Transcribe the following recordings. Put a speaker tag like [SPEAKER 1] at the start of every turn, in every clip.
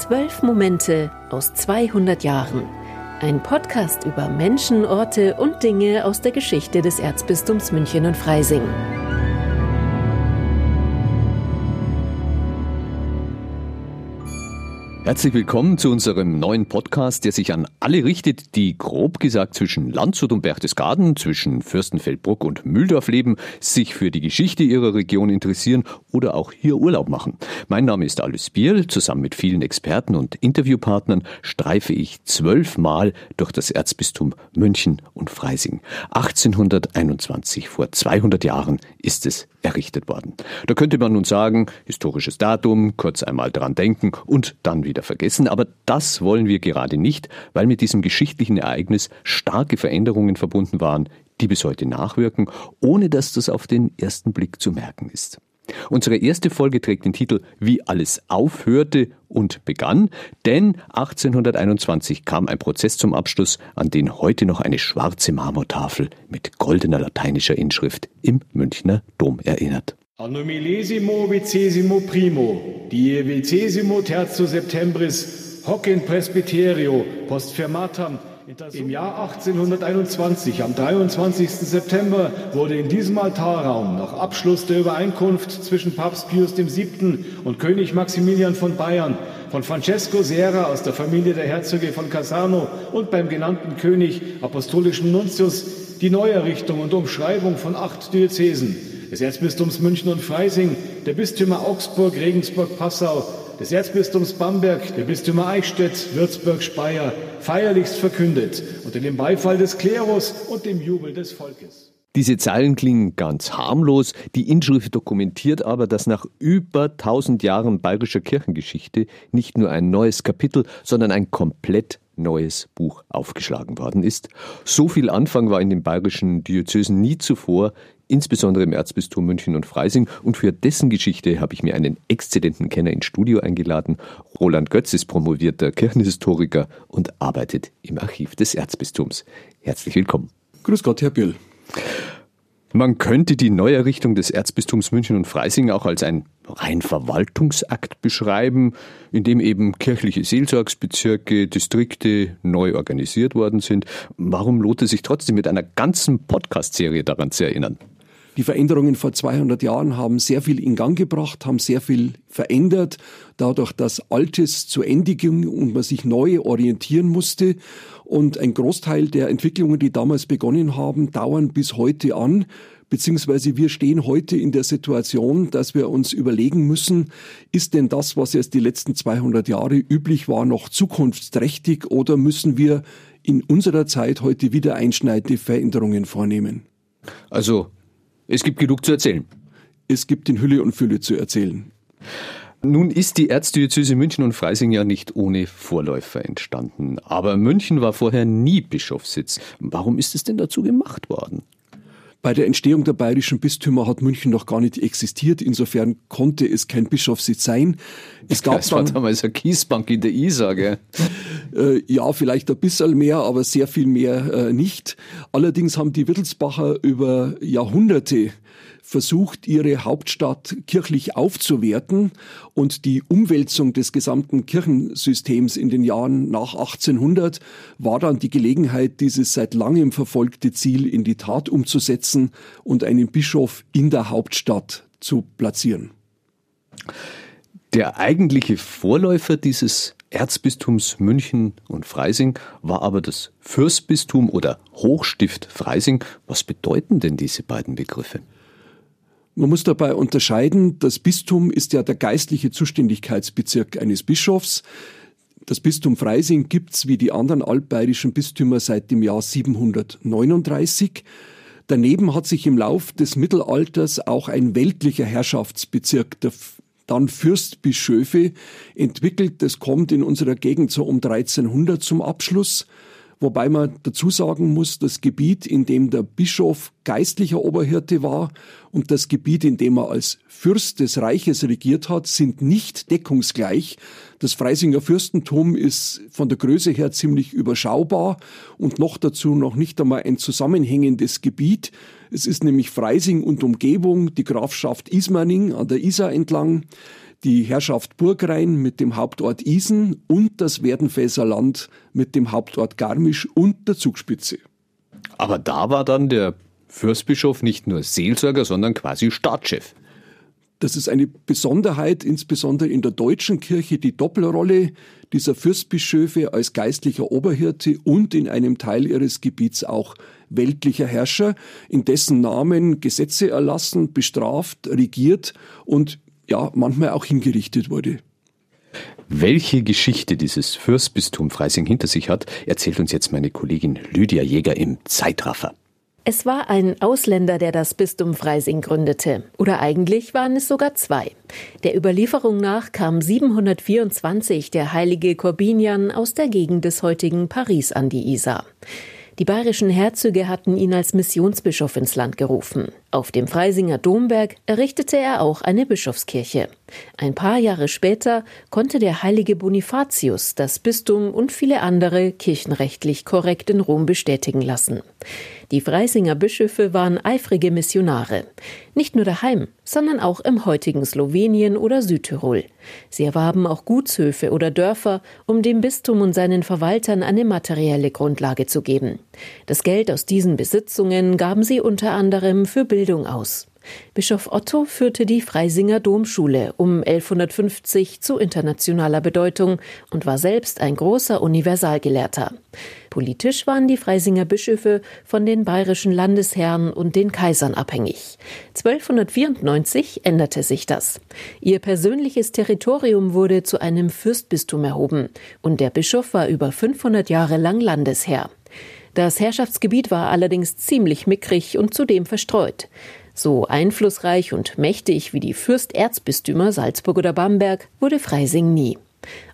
[SPEAKER 1] Zwölf Momente aus 200 Jahren. Ein Podcast über Menschen, Orte und Dinge aus der Geschichte des Erzbistums München und Freising.
[SPEAKER 2] Herzlich willkommen zu unserem neuen Podcast, der sich an alle richtet, die grob gesagt zwischen Landshut und Berchtesgaden, zwischen Fürstenfeldbruck und Mühldorf leben, sich für die Geschichte ihrer Region interessieren oder auch hier Urlaub machen. Mein Name ist Alice Bierl. Zusammen mit vielen Experten und Interviewpartnern streife ich zwölfmal durch das Erzbistum München und Freising. 1821, vor 200 Jahren, ist es errichtet worden. Da könnte man nun sagen, historisches Datum, kurz einmal dran denken und dann wieder vergessen, aber das wollen wir gerade nicht, weil mit diesem geschichtlichen Ereignis starke Veränderungen verbunden waren, die bis heute nachwirken, ohne dass das auf den ersten Blick zu merken ist. Unsere erste Folge trägt den Titel Wie alles aufhörte und begann, denn 1821 kam ein Prozess zum Abschluss, an den heute noch eine schwarze Marmortafel mit goldener lateinischer Inschrift im Münchner Dom erinnert.
[SPEAKER 3] Anno millesimo vicesimo primo, die vicesimo terzo septembris, hoc in presbyterio post firmatam im Jahr 1821, am 23. September, wurde in diesem Altarraum nach Abschluss der Übereinkunft zwischen Papst Pius VII. und König Maximilian von Bayern von Francesco Serra aus der Familie der Herzöge von Casano und beim genannten König apostolischen Nuntius die Neuerrichtung und Umschreibung von acht Diözesen des Erzbistums München und Freising, der Bistümer Augsburg, Regensburg, Passau, des Erzbistums Bamberg, der Bistümer Eichstätt, Würzburg, Speyer feierlichst verkündet unter dem Beifall des Klerus und dem Jubel des Volkes.
[SPEAKER 2] Diese Zeilen klingen ganz harmlos, die Inschrift dokumentiert aber, dass nach über 1000 Jahren bayerischer Kirchengeschichte nicht nur ein neues Kapitel, sondern ein komplett neues Buch aufgeschlagen worden ist. So viel Anfang war in den bayerischen Diözesen nie zuvor, insbesondere im Erzbistum München und Freising. Und für dessen Geschichte habe ich mir einen exzellenten Kenner ins Studio eingeladen. Roland Götz ist promovierter Kirchenhistoriker und arbeitet im Archiv des Erzbistums. Herzlich willkommen.
[SPEAKER 4] Grüß Gott, Herr Bill.
[SPEAKER 2] Man könnte die Neuerrichtung des Erzbistums München und Freising auch als ein rein Verwaltungsakt beschreiben, in dem eben kirchliche Seelsorgsbezirke, Distrikte neu organisiert worden sind. Warum lohnt es sich trotzdem mit einer ganzen Podcast-Serie daran zu erinnern?
[SPEAKER 4] Die Veränderungen vor 200 Jahren haben sehr viel in Gang gebracht, haben sehr viel verändert, dadurch, dass Altes zu Ende ging und man sich neu orientieren musste. Und ein Großteil der Entwicklungen, die damals begonnen haben, dauern bis heute an beziehungsweise wir stehen heute in der Situation, dass wir uns überlegen müssen, ist denn das, was jetzt die letzten 200 Jahre üblich war, noch zukunftsträchtig oder müssen wir in unserer Zeit heute wieder einschneidende Veränderungen vornehmen?
[SPEAKER 2] Also es gibt genug zu erzählen.
[SPEAKER 4] Es gibt in Hülle und Fülle zu erzählen.
[SPEAKER 2] Nun ist die Erzdiözese München und Freising ja nicht ohne Vorläufer entstanden. Aber München war vorher nie Bischofssitz. Warum ist es denn dazu gemacht worden?
[SPEAKER 4] Bei der Entstehung der bayerischen Bistümer hat München noch gar nicht existiert. Insofern konnte es kein Bischofssitz sein.
[SPEAKER 2] Es gab das war damals eine Kiesbank in der Isar, gell?
[SPEAKER 4] Äh, ja, vielleicht ein bisschen mehr, aber sehr viel mehr äh, nicht. Allerdings haben die Wittelsbacher über Jahrhunderte versucht, ihre Hauptstadt kirchlich aufzuwerten und die Umwälzung des gesamten Kirchensystems in den Jahren nach 1800 war dann die Gelegenheit, dieses seit langem verfolgte Ziel in die Tat umzusetzen und einen Bischof in der Hauptstadt zu platzieren.
[SPEAKER 2] Der eigentliche Vorläufer dieses Erzbistums München und Freising war aber das Fürstbistum oder Hochstift Freising. Was bedeuten denn diese beiden Begriffe?
[SPEAKER 4] Man muss dabei unterscheiden, das Bistum ist ja der geistliche Zuständigkeitsbezirk eines Bischofs. Das Bistum Freising gibt's wie die anderen altbayerischen Bistümer seit dem Jahr 739. Daneben hat sich im Lauf des Mittelalters auch ein weltlicher Herrschaftsbezirk der dann Fürstbischöfe entwickelt. Das kommt in unserer Gegend so um 1300 zum Abschluss. Wobei man dazu sagen muss, das Gebiet, in dem der Bischof geistlicher Oberhirte war und das Gebiet, in dem er als Fürst des Reiches regiert hat, sind nicht deckungsgleich. Das Freisinger Fürstentum ist von der Größe her ziemlich überschaubar und noch dazu noch nicht einmal ein zusammenhängendes Gebiet. Es ist nämlich Freising und Umgebung, die Grafschaft Ismaning an der Isar entlang, die Herrschaft Burgrhein mit dem Hauptort Isen und das Werdenfelser Land mit dem Hauptort Garmisch und der Zugspitze.
[SPEAKER 2] Aber da war dann der Fürstbischof nicht nur Seelsorger, sondern quasi Staatschef.
[SPEAKER 4] Das ist eine Besonderheit, insbesondere in der deutschen Kirche, die Doppelrolle dieser Fürstbischöfe als geistlicher Oberhirte und in einem Teil ihres Gebiets auch weltlicher Herrscher, in dessen Namen Gesetze erlassen, bestraft, regiert und ja, manchmal auch hingerichtet wurde.
[SPEAKER 2] Welche Geschichte dieses Fürstbistum Freising hinter sich hat, erzählt uns jetzt meine Kollegin Lydia Jäger im Zeitraffer.
[SPEAKER 1] Es war ein Ausländer, der das Bistum Freising gründete. Oder eigentlich waren es sogar zwei. Der Überlieferung nach kam 724 der heilige Corbinian aus der Gegend des heutigen Paris an die Isar. Die bayerischen Herzöge hatten ihn als Missionsbischof ins Land gerufen. Auf dem Freisinger Domberg errichtete er auch eine Bischofskirche. Ein paar Jahre später konnte der heilige Bonifatius das Bistum und viele andere kirchenrechtlich korrekt in Rom bestätigen lassen. Die Freisinger Bischöfe waren eifrige Missionare. Nicht nur daheim, sondern auch im heutigen Slowenien oder Südtirol. Sie erwarben auch Gutshöfe oder Dörfer, um dem Bistum und seinen Verwaltern eine materielle Grundlage zu geben. Das Geld aus diesen Besitzungen gaben sie unter anderem für Bildung aus. Bischof Otto führte die Freisinger Domschule um 1150 zu internationaler Bedeutung und war selbst ein großer Universalgelehrter. Politisch waren die Freisinger Bischöfe von den bayerischen Landesherren und den Kaisern abhängig. 1294 änderte sich das. Ihr persönliches Territorium wurde zu einem Fürstbistum erhoben und der Bischof war über 500 Jahre lang Landesherr. Das Herrschaftsgebiet war allerdings ziemlich mickrig und zudem verstreut. So einflussreich und mächtig wie die Fürsterzbistümer Salzburg oder Bamberg wurde Freising nie.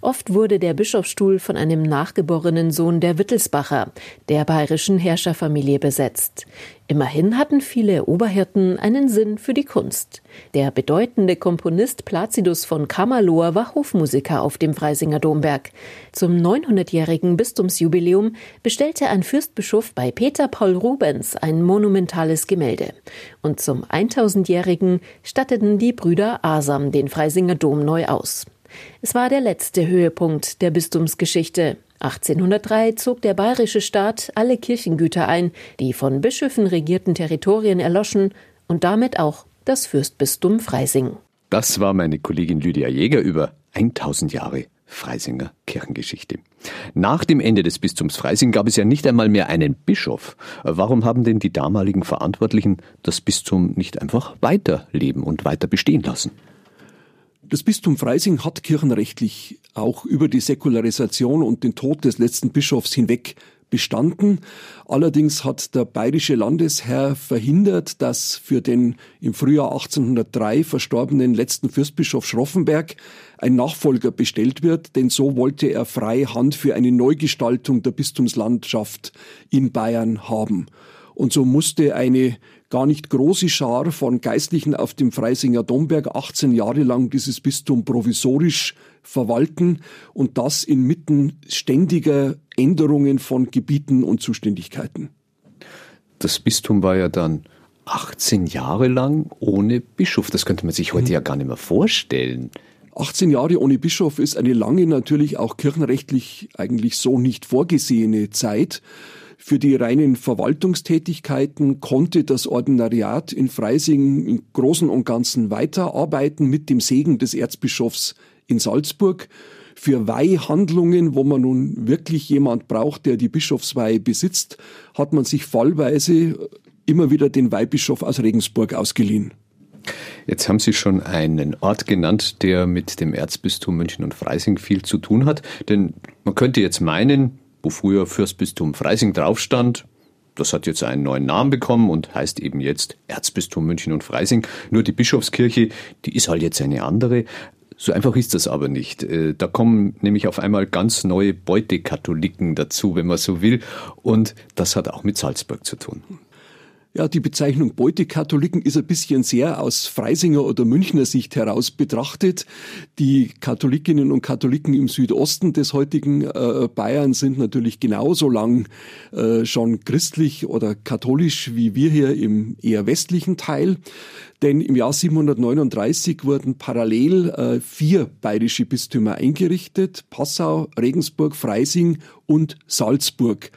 [SPEAKER 1] Oft wurde der Bischofsstuhl von einem nachgeborenen Sohn der Wittelsbacher, der bayerischen Herrscherfamilie, besetzt. Immerhin hatten viele Oberhirten einen Sinn für die Kunst. Der bedeutende Komponist Placidus von Kammerlohr war Hofmusiker auf dem Freisinger Domberg. Zum 900-jährigen Bistumsjubiläum bestellte ein Fürstbischof bei Peter Paul Rubens ein monumentales Gemälde. Und zum 1000-jährigen statteten die Brüder Asam den Freisinger Dom neu aus. Es war der letzte Höhepunkt der Bistumsgeschichte. 1803 zog der bayerische Staat alle Kirchengüter ein, die von Bischöfen regierten Territorien erloschen und damit auch das Fürstbistum Freising.
[SPEAKER 2] Das war meine Kollegin Lydia Jäger über 1000 Jahre Freisinger Kirchengeschichte. Nach dem Ende des Bistums Freising gab es ja nicht einmal mehr einen Bischof. Warum haben denn die damaligen Verantwortlichen das Bistum nicht einfach weiterleben und weiter bestehen lassen?
[SPEAKER 4] Das Bistum Freising hat kirchenrechtlich auch über die Säkularisation und den Tod des letzten Bischofs hinweg bestanden. Allerdings hat der bayerische Landesherr verhindert, dass für den im Frühjahr 1803 verstorbenen letzten Fürstbischof Schroffenberg ein Nachfolger bestellt wird, denn so wollte er freie Hand für eine Neugestaltung der Bistumslandschaft in Bayern haben. Und so musste eine gar nicht große Schar von Geistlichen auf dem Freisinger Domberg 18 Jahre lang dieses Bistum provisorisch verwalten und das inmitten ständiger Änderungen von Gebieten und Zuständigkeiten.
[SPEAKER 2] Das Bistum war ja dann 18 Jahre lang ohne Bischof. Das könnte man sich heute mhm. ja gar nicht mehr vorstellen.
[SPEAKER 4] 18 Jahre ohne Bischof ist eine lange, natürlich auch kirchenrechtlich eigentlich so nicht vorgesehene Zeit. Für die reinen Verwaltungstätigkeiten konnte das Ordinariat in Freising im Großen und Ganzen weiterarbeiten mit dem Segen des Erzbischofs in Salzburg. Für Weihhandlungen, wo man nun wirklich jemand braucht, der die Bischofsweihe besitzt, hat man sich fallweise immer wieder den Weihbischof aus Regensburg ausgeliehen.
[SPEAKER 2] Jetzt haben Sie schon einen Ort genannt, der mit dem Erzbistum München und Freising viel zu tun hat. Denn man könnte jetzt meinen, wo früher Fürstbistum Freising draufstand. Das hat jetzt einen neuen Namen bekommen und heißt eben jetzt Erzbistum München und Freising. Nur die Bischofskirche, die ist halt jetzt eine andere. So einfach ist das aber nicht. Äh, da kommen nämlich auf einmal ganz neue Beutekatholiken dazu, wenn man so will. Und das hat auch mit Salzburg zu tun.
[SPEAKER 4] Ja, die Bezeichnung Beutekatholiken ist ein bisschen sehr aus Freisinger oder Münchner Sicht heraus betrachtet. Die Katholikinnen und Katholiken im Südosten des heutigen äh, Bayern sind natürlich genauso lang äh, schon christlich oder katholisch wie wir hier im eher westlichen Teil. Denn im Jahr 739 wurden parallel äh, vier bayerische Bistümer eingerichtet. Passau, Regensburg, Freising und Salzburg.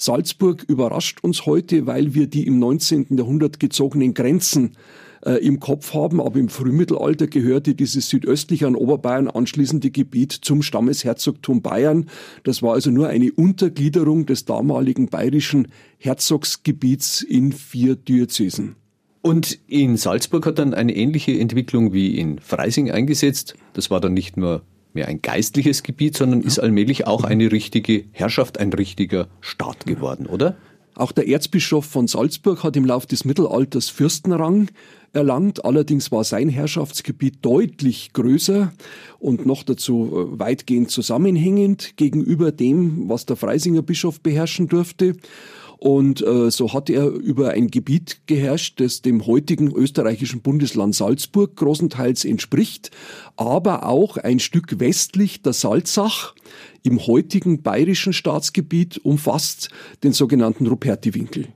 [SPEAKER 4] Salzburg überrascht uns heute, weil wir die im 19. Jahrhundert gezogenen Grenzen äh, im Kopf haben, aber im Frühmittelalter gehörte dieses südöstlich an Oberbayern anschließende Gebiet zum Stammesherzogtum Bayern. Das war also nur eine Untergliederung des damaligen bayerischen Herzogsgebiets in vier Diözesen.
[SPEAKER 2] Und in Salzburg hat dann eine ähnliche Entwicklung wie in Freising eingesetzt. Das war dann nicht nur mehr ein geistliches Gebiet, sondern ist allmählich auch eine richtige Herrschaft, ein richtiger Staat geworden, oder?
[SPEAKER 4] Auch der Erzbischof von Salzburg hat im Lauf des Mittelalters Fürstenrang erlangt. Allerdings war sein Herrschaftsgebiet deutlich größer und noch dazu äh, weitgehend zusammenhängend gegenüber dem, was der Freisinger Bischof beherrschen durfte. Und äh, so hat er über ein Gebiet geherrscht, das dem heutigen österreichischen Bundesland Salzburg großenteils entspricht, aber auch ein Stück westlich der Salzach im heutigen bayerischen Staatsgebiet umfasst den sogenannten Rupertiwinkel.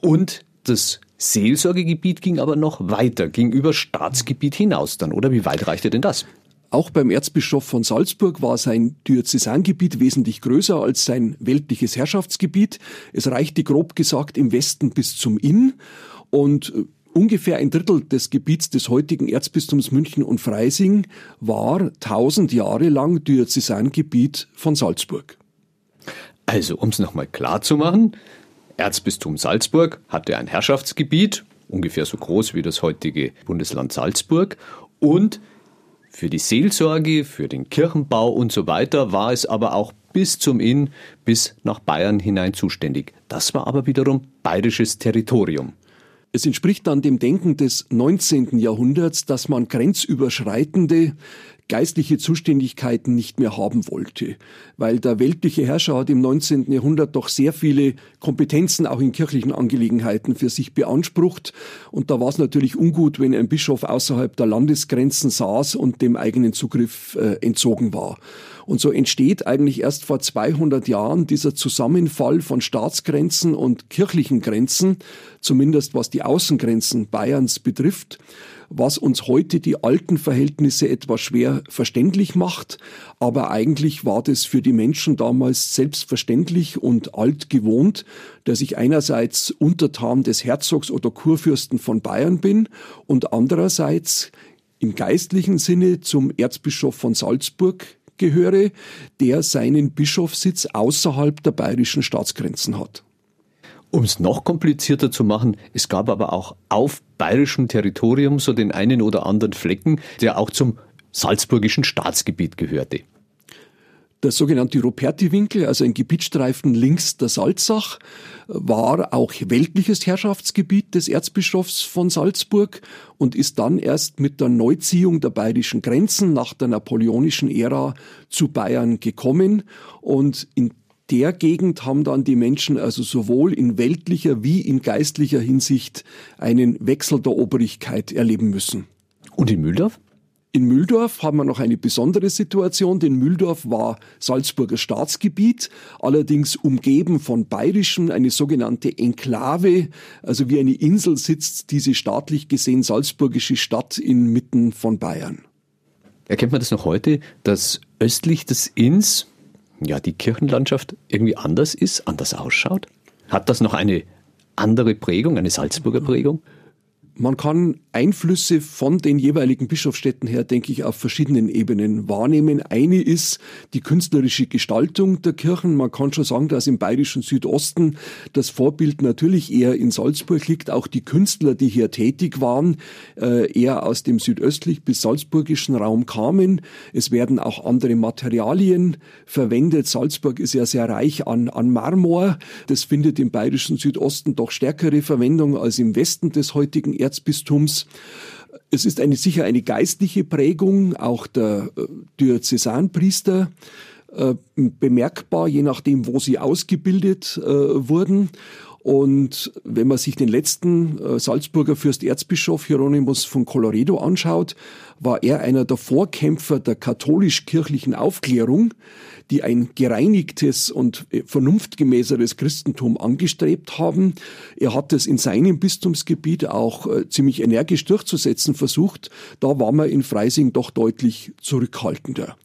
[SPEAKER 2] Und das Seelsorgegebiet ging aber noch weiter, ging über Staatsgebiet hinaus dann, oder? Wie weit reichte denn das?
[SPEAKER 4] Auch beim Erzbischof von Salzburg war sein Diözesangebiet wesentlich größer als sein weltliches Herrschaftsgebiet. Es reichte grob gesagt im Westen bis zum Inn und äh, ungefähr ein Drittel des Gebiets des heutigen Erzbistums München und Freising war tausend Jahre lang Diözesangebiet von Salzburg.
[SPEAKER 2] Also, um es nochmal klar zu machen, Erzbistum Salzburg hatte ein Herrschaftsgebiet, ungefähr so groß wie das heutige Bundesland Salzburg, und für die Seelsorge, für den Kirchenbau und so weiter war es aber auch bis zum Inn, bis nach Bayern hinein zuständig. Das war aber wiederum bayerisches Territorium.
[SPEAKER 4] Es entspricht dann dem Denken des 19. Jahrhunderts, dass man grenzüberschreitende geistliche Zuständigkeiten nicht mehr haben wollte, weil der weltliche Herrscher hat im 19. Jahrhundert doch sehr viele Kompetenzen auch in kirchlichen Angelegenheiten für sich beansprucht und da war es natürlich ungut, wenn ein Bischof außerhalb der Landesgrenzen saß und dem eigenen Zugriff äh, entzogen war. Und so entsteht eigentlich erst vor 200 Jahren dieser Zusammenfall von Staatsgrenzen und kirchlichen Grenzen, zumindest was die Außengrenzen Bayerns betrifft was uns heute die alten Verhältnisse etwas schwer verständlich macht. Aber eigentlich war das für die Menschen damals selbstverständlich und alt gewohnt, dass ich einerseits Untertan des Herzogs oder Kurfürsten von Bayern bin und andererseits im geistlichen Sinne zum Erzbischof von Salzburg gehöre, der seinen Bischofssitz außerhalb der bayerischen Staatsgrenzen hat.
[SPEAKER 2] Um es noch komplizierter zu machen, es gab aber auch auf bayerischem Territorium so den einen oder anderen Flecken, der auch zum salzburgischen Staatsgebiet gehörte.
[SPEAKER 4] Der sogenannte Ruperti-Winkel, also ein Gebietsstreifen links der Salzach, war auch weltliches Herrschaftsgebiet des Erzbischofs von Salzburg und ist dann erst mit der Neuziehung der bayerischen Grenzen nach der napoleonischen Ära zu Bayern gekommen. Und in der Gegend haben dann die Menschen also sowohl in weltlicher wie in geistlicher Hinsicht einen Wechsel der Obrigkeit erleben müssen.
[SPEAKER 2] Und in Mühldorf?
[SPEAKER 4] In Mühldorf haben wir noch eine besondere Situation, denn Mühldorf war Salzburger Staatsgebiet, allerdings umgeben von Bayerischem, eine sogenannte Enklave, also wie eine Insel sitzt diese staatlich gesehen salzburgische Stadt inmitten von Bayern.
[SPEAKER 2] Erkennt man das noch heute, dass östlich des Inns ja, die Kirchenlandschaft irgendwie anders ist, anders ausschaut? Hat das noch eine andere Prägung, eine Salzburger Prägung?
[SPEAKER 4] Man kann Einflüsse von den jeweiligen Bischofsstädten her, denke ich, auf verschiedenen Ebenen wahrnehmen. Eine ist die künstlerische Gestaltung der Kirchen. Man kann schon sagen, dass im bayerischen Südosten das Vorbild natürlich eher in Salzburg liegt. Auch die Künstler, die hier tätig waren, äh, eher aus dem südöstlich bis salzburgischen Raum kamen. Es werden auch andere Materialien verwendet. Salzburg ist ja sehr reich an, an Marmor. Das findet im bayerischen Südosten doch stärkere Verwendung als im Westen des heutigen Erzbistums. Es ist eine, sicher eine geistliche Prägung, auch der äh, Diözesanpriester äh, bemerkbar, je nachdem, wo sie ausgebildet äh, wurden. Und wenn man sich den letzten äh, Salzburger Fürsterzbischof Hieronymus von Colloredo anschaut, war er einer der Vorkämpfer der katholisch-kirchlichen Aufklärung, die ein gereinigtes und äh, vernunftgemäßeres Christentum angestrebt haben. Er hat es in seinem Bistumsgebiet auch äh, ziemlich energisch durchzusetzen versucht. Da war man in Freising doch deutlich zurückhaltender.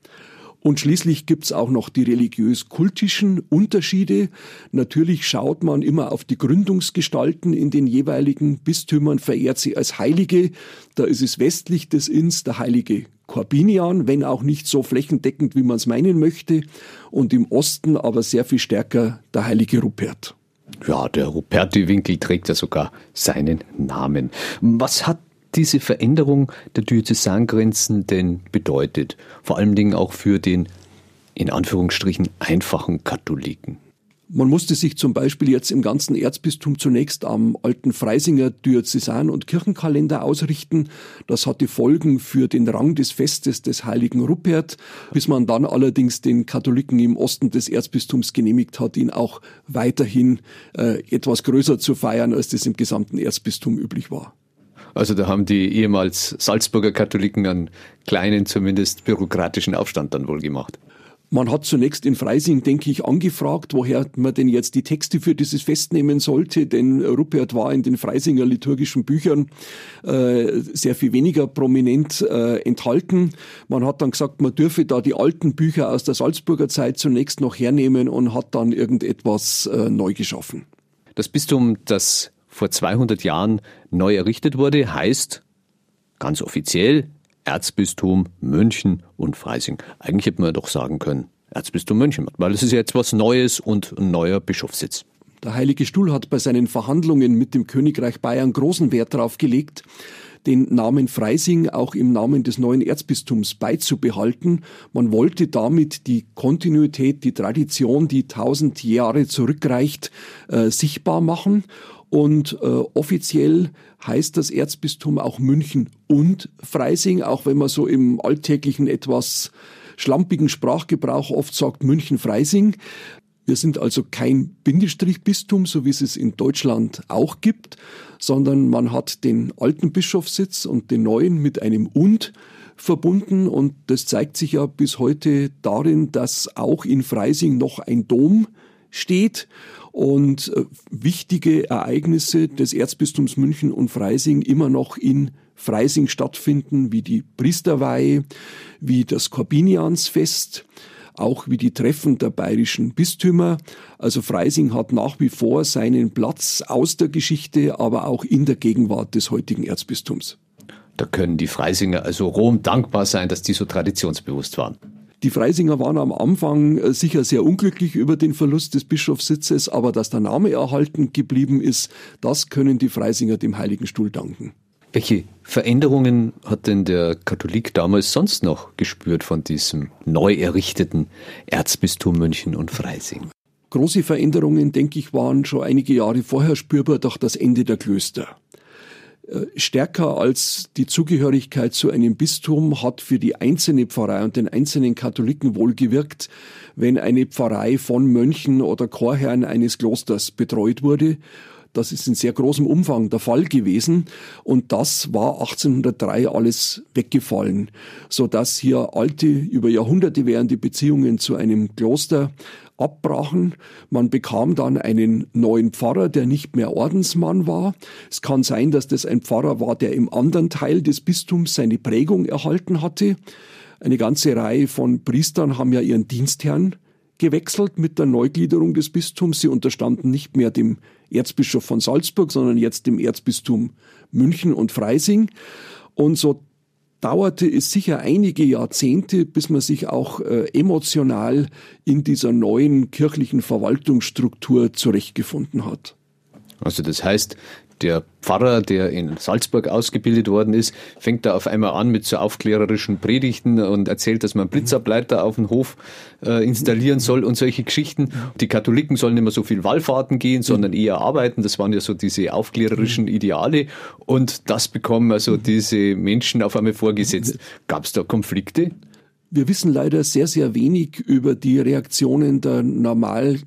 [SPEAKER 4] Und schließlich gibt's auch noch die religiös-kultischen Unterschiede. Natürlich schaut man immer auf die Gründungsgestalten in den jeweiligen Bistümern, verehrt sie als Heilige. Da ist es westlich des Inns der heilige Corbinian, wenn auch nicht so flächendeckend, wie man es meinen möchte. Und im Osten aber sehr viel stärker der heilige Rupert.
[SPEAKER 2] Ja, der Ruperti-Winkel trägt ja sogar seinen Namen. Was hat diese Veränderung der Diözesangrenzen denn bedeutet? Vor allen Dingen auch für den in Anführungsstrichen einfachen Katholiken.
[SPEAKER 4] Man musste sich zum Beispiel jetzt im ganzen Erzbistum zunächst am alten Freisinger Diözesan- und Kirchenkalender ausrichten. Das hatte Folgen für den Rang des Festes des heiligen Rupert, bis man dann allerdings den Katholiken im Osten des Erzbistums genehmigt hat, ihn auch weiterhin äh, etwas größer zu feiern, als das im gesamten Erzbistum üblich war.
[SPEAKER 2] Also da haben die ehemals Salzburger Katholiken einen kleinen, zumindest bürokratischen Aufstand dann wohl gemacht.
[SPEAKER 4] Man hat zunächst in Freising, denke ich, angefragt, woher man denn jetzt die Texte für dieses Fest nehmen sollte, denn Rupert war in den Freisinger liturgischen Büchern äh, sehr viel weniger prominent äh, enthalten. Man hat dann gesagt, man dürfe da die alten Bücher aus der Salzburger Zeit zunächst noch hernehmen und hat dann irgendetwas äh, neu geschaffen.
[SPEAKER 2] Das Bistum, das vor 200 Jahren neu errichtet wurde, heißt ganz offiziell Erzbistum München und Freising. Eigentlich hätte man doch sagen können Erzbistum München, weil es ist ja jetzt was Neues und ein neuer Bischofssitz.
[SPEAKER 4] Der Heilige Stuhl hat bei seinen Verhandlungen mit dem Königreich Bayern großen Wert darauf gelegt, den Namen Freising auch im Namen des neuen Erzbistums beizubehalten. Man wollte damit die Kontinuität, die Tradition, die tausend Jahre zurückreicht, äh, sichtbar machen. Und äh, offiziell heißt das Erzbistum auch München und Freising, auch wenn man so im alltäglichen etwas schlampigen Sprachgebrauch oft sagt München-Freising. Wir sind also kein Bindestrichbistum, so wie es es in Deutschland auch gibt, sondern man hat den alten Bischofssitz und den neuen mit einem und verbunden und das zeigt sich ja bis heute darin, dass auch in Freising noch ein Dom steht und äh, wichtige Ereignisse des Erzbistums München und Freising immer noch in Freising stattfinden, wie die Priesterweihe, wie das Korbiniansfest, auch wie die Treffen der bayerischen Bistümer. Also Freising hat nach wie vor seinen Platz aus der Geschichte, aber auch in der Gegenwart des heutigen Erzbistums.
[SPEAKER 2] Da können die Freisinger also Rom dankbar sein, dass die so traditionsbewusst waren.
[SPEAKER 4] Die Freisinger waren am Anfang äh, sicher sehr unglücklich über den Verlust des Bischofssitzes, aber dass der Name erhalten geblieben ist, das können die Freisinger dem Heiligen Stuhl danken.
[SPEAKER 2] Welche Veränderungen hat denn der Katholik damals sonst noch gespürt von diesem neu errichteten Erzbistum München und Freising?
[SPEAKER 4] Große Veränderungen, denke ich, waren schon einige Jahre vorher spürbar durch das Ende der Klöster. Äh, stärker als die Zugehörigkeit zu einem Bistum hat für die einzelne Pfarrei und den einzelnen Katholiken wohl gewirkt, wenn eine Pfarrei von Mönchen oder Chorherren eines Klosters betreut wurde. Das ist in sehr großem Umfang der Fall gewesen und das war 1803 alles weggefallen, so dass hier alte, über Jahrhunderte währende Beziehungen zu einem Kloster abbrachen. Man bekam dann einen neuen Pfarrer, der nicht mehr Ordensmann war. Es kann sein, dass das ein Pfarrer war, der im anderen Teil des Bistums seine Prägung erhalten hatte. Eine ganze Reihe von Priestern haben ja ihren Dienstherrn gewechselt mit der Neugliederung des Bistums. Sie unterstanden nicht mehr dem Erzbischof von Salzburg, sondern jetzt dem Erzbistum München und Freising. Und so dauerte es sicher einige Jahrzehnte, bis man sich auch äh, emotional in dieser neuen kirchlichen Verwaltungsstruktur zurechtgefunden hat.
[SPEAKER 2] Also das heißt, der Pfarrer, der in Salzburg ausgebildet worden ist, fängt da auf einmal an mit so aufklärerischen Predigten und erzählt, dass man Blitzableiter auf den Hof äh, installieren soll und solche Geschichten. Die Katholiken sollen nicht mehr so viel Wallfahrten gehen, sondern eher arbeiten. Das waren ja so diese aufklärerischen Ideale. Und das bekommen also diese Menschen auf einmal vorgesetzt. Gab es da Konflikte?
[SPEAKER 4] Wir wissen leider sehr, sehr wenig über die Reaktionen der normal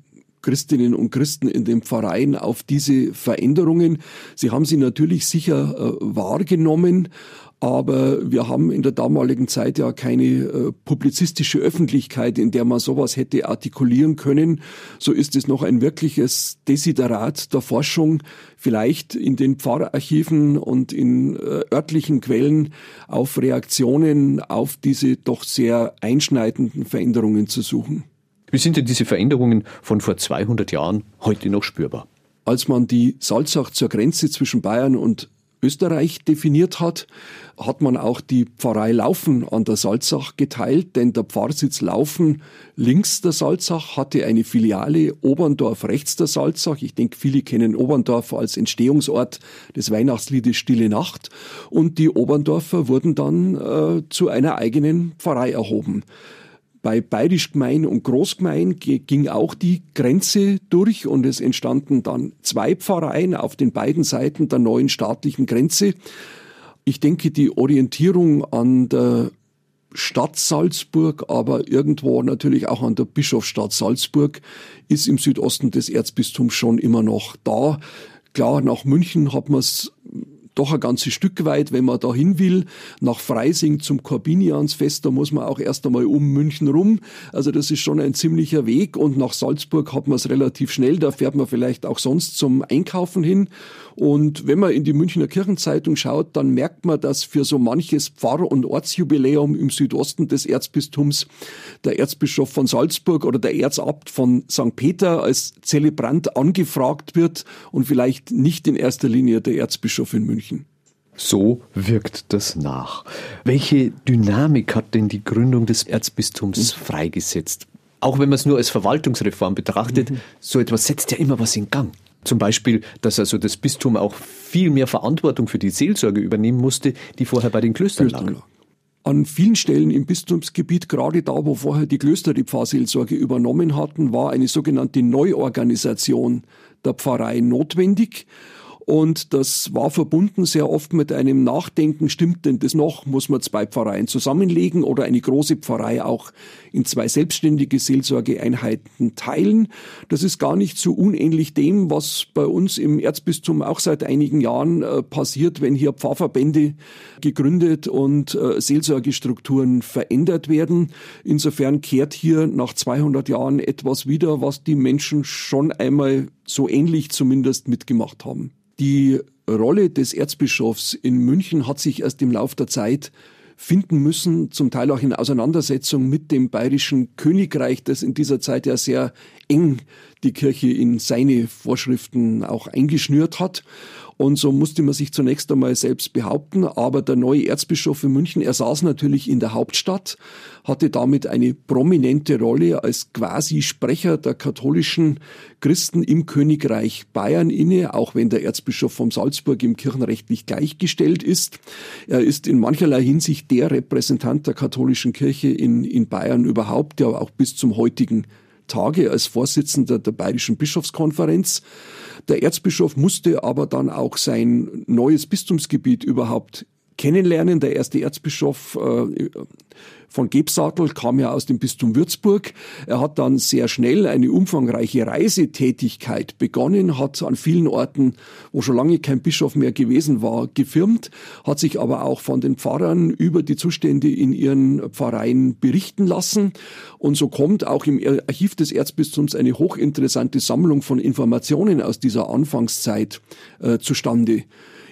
[SPEAKER 4] Christinnen und Christen in den Pfarreien auf diese Veränderungen. Sie haben sie natürlich sicher äh, wahrgenommen, aber wir haben in der damaligen Zeit ja keine äh, publizistische Öffentlichkeit, in der man sowas hätte artikulieren können. So ist es noch ein wirkliches Desiderat der Forschung, vielleicht in den Pfarrarchiven und in äh, örtlichen Quellen auf Reaktionen auf diese doch sehr einschneidenden Veränderungen zu suchen.
[SPEAKER 2] Wie sind denn diese Veränderungen von vor 200 Jahren heute noch spürbar?
[SPEAKER 4] Als man die Salzach zur Grenze zwischen Bayern und Österreich definiert hat, hat man auch die Pfarrei Laufen an der Salzach geteilt, denn der Pfarrsitz Laufen links der Salzach hatte eine Filiale Oberndorf rechts der Salzach. Ich denke, viele kennen Oberndorf als Entstehungsort des Weihnachtsliedes Stille Nacht. Und die Oberndorfer wurden dann äh, zu einer eigenen Pfarrei erhoben. Bei Bayerisch Gemein und Großgemein ging auch die Grenze durch und es entstanden dann zwei Pfarreien auf den beiden Seiten der neuen staatlichen Grenze. Ich denke, die Orientierung an der Stadt Salzburg, aber irgendwo natürlich auch an der Bischofsstadt Salzburg ist im Südosten des Erzbistums schon immer noch da. Klar, nach München hat man es doch ein ganzes Stück weit, wenn man da hin will. Nach Freising zum Korbiniansfest, da muss man auch erst einmal um München rum. Also das ist schon ein ziemlicher Weg. Und nach Salzburg hat man es relativ schnell. Da fährt man vielleicht auch sonst zum Einkaufen hin. Und wenn man in die Münchner Kirchenzeitung schaut, dann merkt man, dass für so manches Pfarr- und Ortsjubiläum im Südosten des Erzbistums der Erzbischof von Salzburg oder der Erzabt von St. Peter als Zelebrant angefragt wird und vielleicht nicht in erster Linie der Erzbischof in München.
[SPEAKER 2] So wirkt das nach. Welche Dynamik hat denn die Gründung des Erzbistums mhm. freigesetzt? Auch wenn man es nur als Verwaltungsreform betrachtet, mhm. so etwas setzt ja immer was in Gang. Zum Beispiel, dass also das Bistum auch viel mehr Verantwortung für die Seelsorge übernehmen musste, die vorher bei den Klöstern lag.
[SPEAKER 4] An vielen Stellen im Bistumsgebiet, gerade da, wo vorher die Klöster die Pfarrseelsorge übernommen hatten, war eine sogenannte Neuorganisation der Pfarrei notwendig. Und das war verbunden sehr oft mit einem Nachdenken, stimmt denn das noch? Muss man zwei Pfarreien zusammenlegen oder eine große Pfarrei auch in zwei selbstständige Seelsorgeeinheiten teilen? Das ist gar nicht so unähnlich dem, was bei uns im Erzbistum auch seit einigen Jahren äh, passiert, wenn hier Pfarrverbände gegründet und äh, Seelsorgestrukturen verändert werden. Insofern kehrt hier nach 200 Jahren etwas wieder, was die Menschen schon einmal so ähnlich zumindest mitgemacht haben. Die Rolle des Erzbischofs in München hat sich erst im Lauf der Zeit finden müssen, zum Teil auch in Auseinandersetzung mit dem bayerischen Königreich, das in dieser Zeit ja sehr eng die Kirche in seine Vorschriften auch eingeschnürt hat. Und so musste man sich zunächst einmal selbst behaupten. Aber der neue Erzbischof in München, er saß natürlich in der Hauptstadt, hatte damit eine prominente Rolle als quasi Sprecher der katholischen Christen im Königreich Bayern inne, auch wenn der Erzbischof von Salzburg im kirchenrechtlich gleichgestellt ist. Er ist in mancherlei Hinsicht der Repräsentant der katholischen Kirche in, in Bayern überhaupt, der auch bis zum heutigen Tage als Vorsitzender der Bayerischen Bischofskonferenz. Der Erzbischof musste aber dann auch sein neues Bistumsgebiet überhaupt kennenlernen. Der erste Erzbischof äh, von Gebsattel kam ja aus dem Bistum Würzburg. Er hat dann sehr schnell eine umfangreiche Reisetätigkeit begonnen, hat an vielen Orten, wo schon lange kein Bischof mehr gewesen war, gefirmt, hat sich aber auch von den Pfarrern über die Zustände in ihren Pfarreien berichten lassen. Und so kommt auch im Archiv des Erzbistums eine hochinteressante Sammlung von Informationen aus dieser Anfangszeit äh, zustande.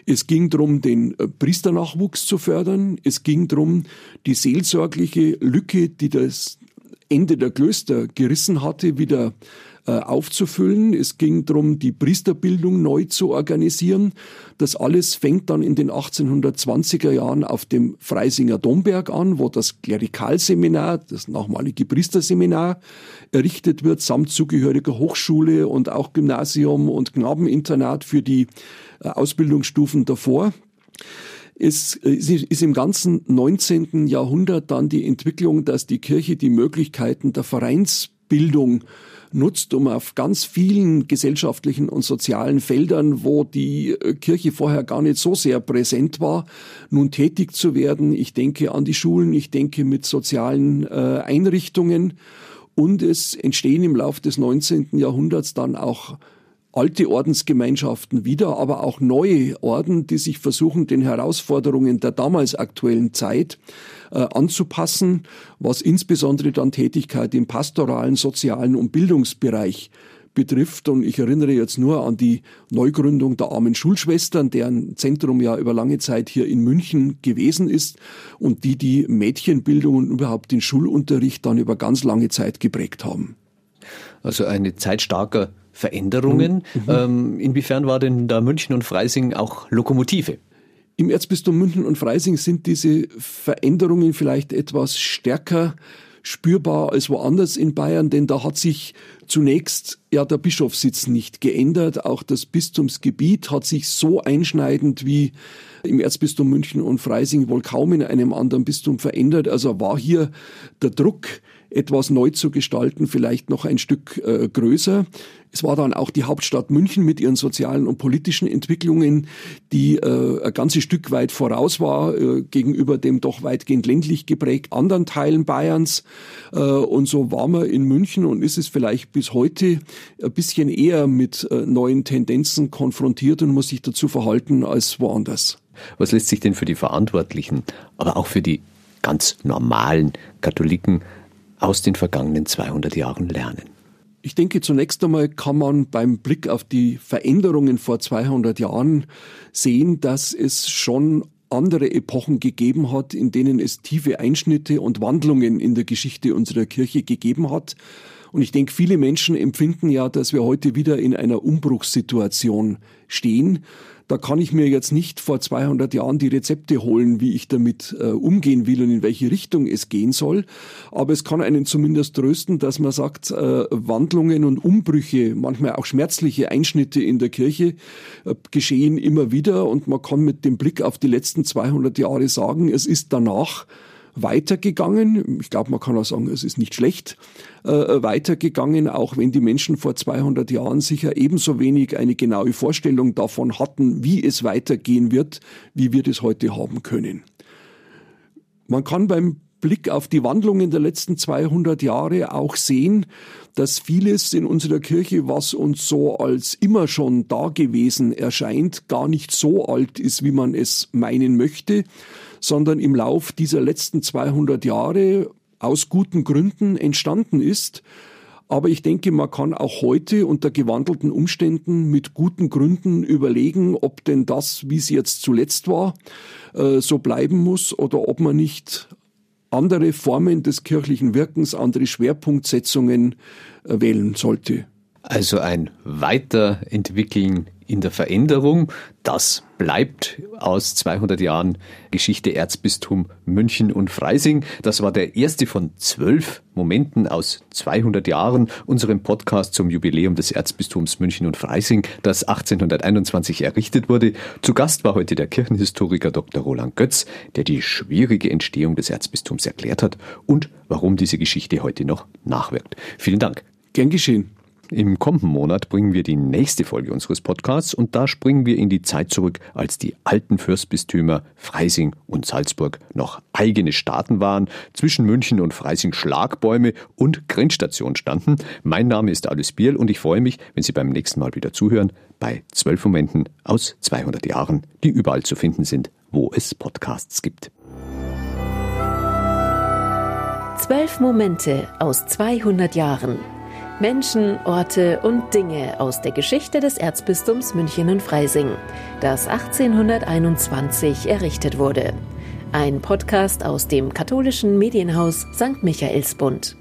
[SPEAKER 4] Es ging darum, den äh, Priesternachwuchs zu fördern. Es ging darum, die seelsorgliche Lücke, die das Ende der Klöster gerissen hatte, wieder äh, aufzufüllen. Es ging darum, die Priesterbildung neu zu organisieren. Das alles fängt dann in den 1820er Jahren auf dem Freisinger Domberg an, wo das Klerikalseminar, das nachmalige Priesterseminar, errichtet wird, samt zugehöriger Hochschule und auch Gymnasium und Knabeninternat für die Ausbildungsstufen davor. Es ist im ganzen 19. Jahrhundert dann die Entwicklung, dass die Kirche die Möglichkeiten der Vereinsbildung nutzt, um auf ganz vielen gesellschaftlichen und sozialen Feldern, wo die äh, Kirche vorher gar nicht so sehr präsent war, nun tätig zu werden. Ich denke an die Schulen, ich denke mit sozialen äh, Einrichtungen und es entstehen im Laufe des 19. Jahrhunderts dann auch alte Ordensgemeinschaften wieder, aber auch neue Orden, die sich versuchen, den Herausforderungen der damals aktuellen Zeit äh, anzupassen, was insbesondere dann Tätigkeit im pastoralen, sozialen und Bildungsbereich betrifft. Und ich erinnere jetzt nur an die Neugründung der armen Schulschwestern, deren Zentrum ja über lange Zeit hier in München gewesen ist und die die Mädchenbildung und überhaupt den Schulunterricht dann über ganz lange Zeit geprägt haben.
[SPEAKER 2] Also eine Zeit starker Veränderungen. Mhm. mhm. Ähm, inwiefern war denn da München und Freising auch Lokomotive?
[SPEAKER 4] Im Erzbistum München und Freising sind diese Veränderungen vielleicht etwas stärker spürbar als woanders in Bayern, denn da hat sich zunächst ja der Bischofssitz nicht geändert. Auch das Bistumsgebiet hat sich so einschneidend wie im Erzbistum München und Freising wohl kaum in einem anderen Bistum verändert. Also war hier der Druck etwas neu zu gestalten, vielleicht noch ein Stück äh, größer. Es war dann auch die Hauptstadt München mit ihren sozialen und politischen Entwicklungen, die äh, ein ganzes Stück weit voraus war äh, gegenüber dem doch weitgehend ländlich geprägt anderen Teilen Bayerns. Äh, und so war man in München und ist es vielleicht bis heute ein bisschen eher mit äh, neuen Tendenzen konfrontiert und muss sich dazu verhalten als woanders.
[SPEAKER 2] Was lässt sich denn für die Verantwortlichen, aber auch für die ganz normalen Katholiken aus den vergangenen 200 Jahren lernen?
[SPEAKER 4] Ich denke, zunächst einmal kann man beim Blick auf die Veränderungen vor 200 Jahren sehen, dass es schon andere Epochen gegeben hat, in denen es tiefe Einschnitte und Wandlungen in der Geschichte unserer Kirche gegeben hat. Und ich denke, viele Menschen empfinden ja, dass wir heute wieder in einer Umbruchssituation stehen. Da kann ich mir jetzt nicht vor 200 Jahren die Rezepte holen, wie ich damit äh, umgehen will und in welche Richtung es gehen soll. Aber es kann einen zumindest trösten, dass man sagt, äh, Wandlungen und Umbrüche, manchmal auch schmerzliche Einschnitte in der Kirche äh, geschehen immer wieder und man kann mit dem Blick auf die letzten 200 Jahre sagen, es ist danach weitergegangen. Ich glaube, man kann auch sagen, es ist nicht schlecht äh, weitergegangen, auch wenn die Menschen vor 200 Jahren sicher ebenso wenig eine genaue Vorstellung davon hatten, wie es weitergehen wird, wie wir das heute haben können. Man kann beim Blick auf die Wandlungen der letzten 200 Jahre auch sehen, dass vieles in unserer Kirche, was uns so als immer schon dagewesen erscheint, gar nicht so alt ist, wie man es meinen möchte, sondern im Lauf dieser letzten 200 Jahre aus guten Gründen entstanden ist. Aber ich denke, man kann auch heute unter gewandelten Umständen mit guten Gründen überlegen, ob denn das, wie es jetzt zuletzt war, äh, so bleiben muss oder ob man nicht andere Formen des kirchlichen Wirkens, andere Schwerpunktsetzungen äh, wählen sollte.
[SPEAKER 2] Also ein Weiterentwickeln in der Veränderung. Das bleibt aus 200 Jahren Geschichte Erzbistum München und Freising. Das war der erste von zwölf Momenten aus 200 Jahren unserem Podcast zum Jubiläum des Erzbistums München und Freising, das 1821 errichtet wurde. Zu Gast war heute der Kirchenhistoriker Dr. Roland Götz, der die schwierige Entstehung des Erzbistums erklärt hat und warum diese Geschichte heute noch nachwirkt. Vielen Dank.
[SPEAKER 4] Gern geschehen.
[SPEAKER 2] Im kommenden Monat bringen wir die nächste Folge unseres Podcasts und da springen wir in die Zeit zurück, als die alten Fürstbistümer Freising und Salzburg noch eigene Staaten waren, zwischen München und Freising Schlagbäume und Grenzstationen standen. Mein Name ist Alice Bierl und ich freue mich, wenn Sie beim nächsten Mal wieder zuhören bei zwölf Momenten aus 200 Jahren, die überall zu finden sind, wo es Podcasts gibt.
[SPEAKER 1] Zwölf Momente aus 200 Jahren Menschen, Orte und Dinge aus der Geschichte des Erzbistums München und Freising, das 1821 errichtet wurde. Ein Podcast aus dem katholischen Medienhaus St. Michaelsbund.